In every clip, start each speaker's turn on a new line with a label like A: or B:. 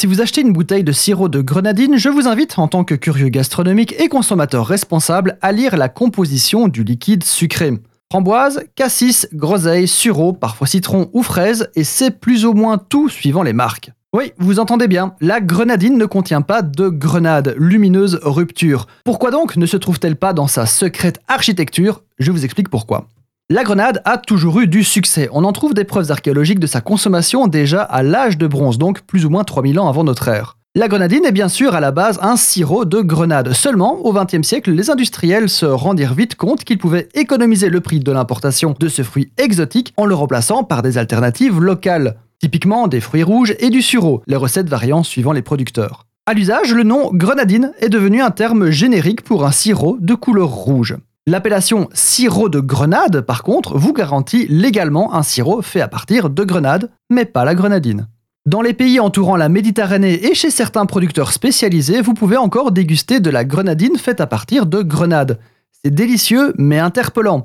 A: Si vous achetez une bouteille de sirop de grenadine, je vous invite, en tant que curieux gastronomique et consommateur responsable, à lire la composition du liquide sucré. Framboise, cassis, groseille, sureau, parfois citron ou fraise, et c'est plus ou moins tout suivant les marques. Oui, vous entendez bien, la grenadine ne contient pas de grenade, lumineuse rupture. Pourquoi donc ne se trouve-t-elle pas dans sa secrète architecture? Je vous explique pourquoi. La grenade a toujours eu du succès. On en trouve des preuves archéologiques de sa consommation déjà à l'âge de bronze, donc plus ou moins 3000 ans avant notre ère. La grenadine est bien sûr à la base un sirop de grenade. Seulement, au XXe siècle, les industriels se rendirent vite compte qu'ils pouvaient économiser le prix de l'importation de ce fruit exotique en le remplaçant par des alternatives locales. Typiquement des fruits rouges et du sureau, les recettes variant suivant les producteurs. À l'usage, le nom grenadine est devenu un terme générique pour un sirop de couleur rouge. L'appellation sirop de grenade, par contre, vous garantit légalement un sirop fait à partir de grenade, mais pas la grenadine. Dans les pays entourant la Méditerranée et chez certains producteurs spécialisés, vous pouvez encore déguster de la grenadine faite à partir de grenade. C'est délicieux mais interpellant.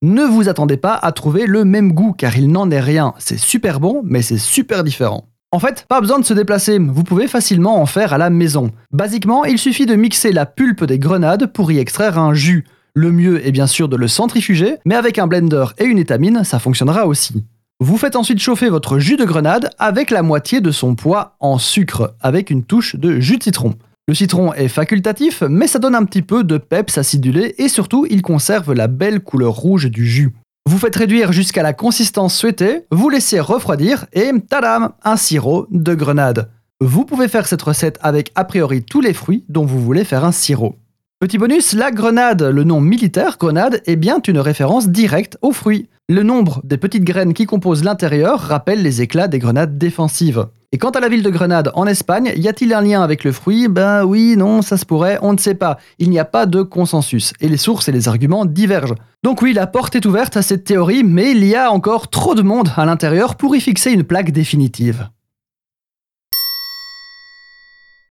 A: Ne vous attendez pas à trouver le même goût car il n'en est rien. C'est super bon mais c'est super différent. En fait, pas besoin de se déplacer, vous pouvez facilement en faire à la maison. Basiquement, il suffit de mixer la pulpe des grenades pour y extraire un jus. Le mieux est bien sûr de le centrifuger, mais avec un blender et une étamine, ça fonctionnera aussi. Vous faites ensuite chauffer votre jus de grenade avec la moitié de son poids en sucre, avec une touche de jus de citron. Le citron est facultatif, mais ça donne un petit peu de peps acidulé et surtout il conserve la belle couleur rouge du jus. Vous faites réduire jusqu'à la consistance souhaitée, vous laissez refroidir et tadam, un sirop de grenade. Vous pouvez faire cette recette avec a priori tous les fruits dont vous voulez faire un sirop. Petit bonus, la grenade, le nom militaire grenade, est bien une référence directe aux fruits. Le nombre des petites graines qui composent l'intérieur rappelle les éclats des grenades défensives. Et quant à la ville de Grenade en Espagne, y a-t-il un lien avec le fruit? Ben oui, non, ça se pourrait, on ne sait pas. Il n'y a pas de consensus, et les sources et les arguments divergent. Donc oui, la porte est ouverte à cette théorie, mais il y a encore trop de monde à l'intérieur pour y fixer une plaque définitive.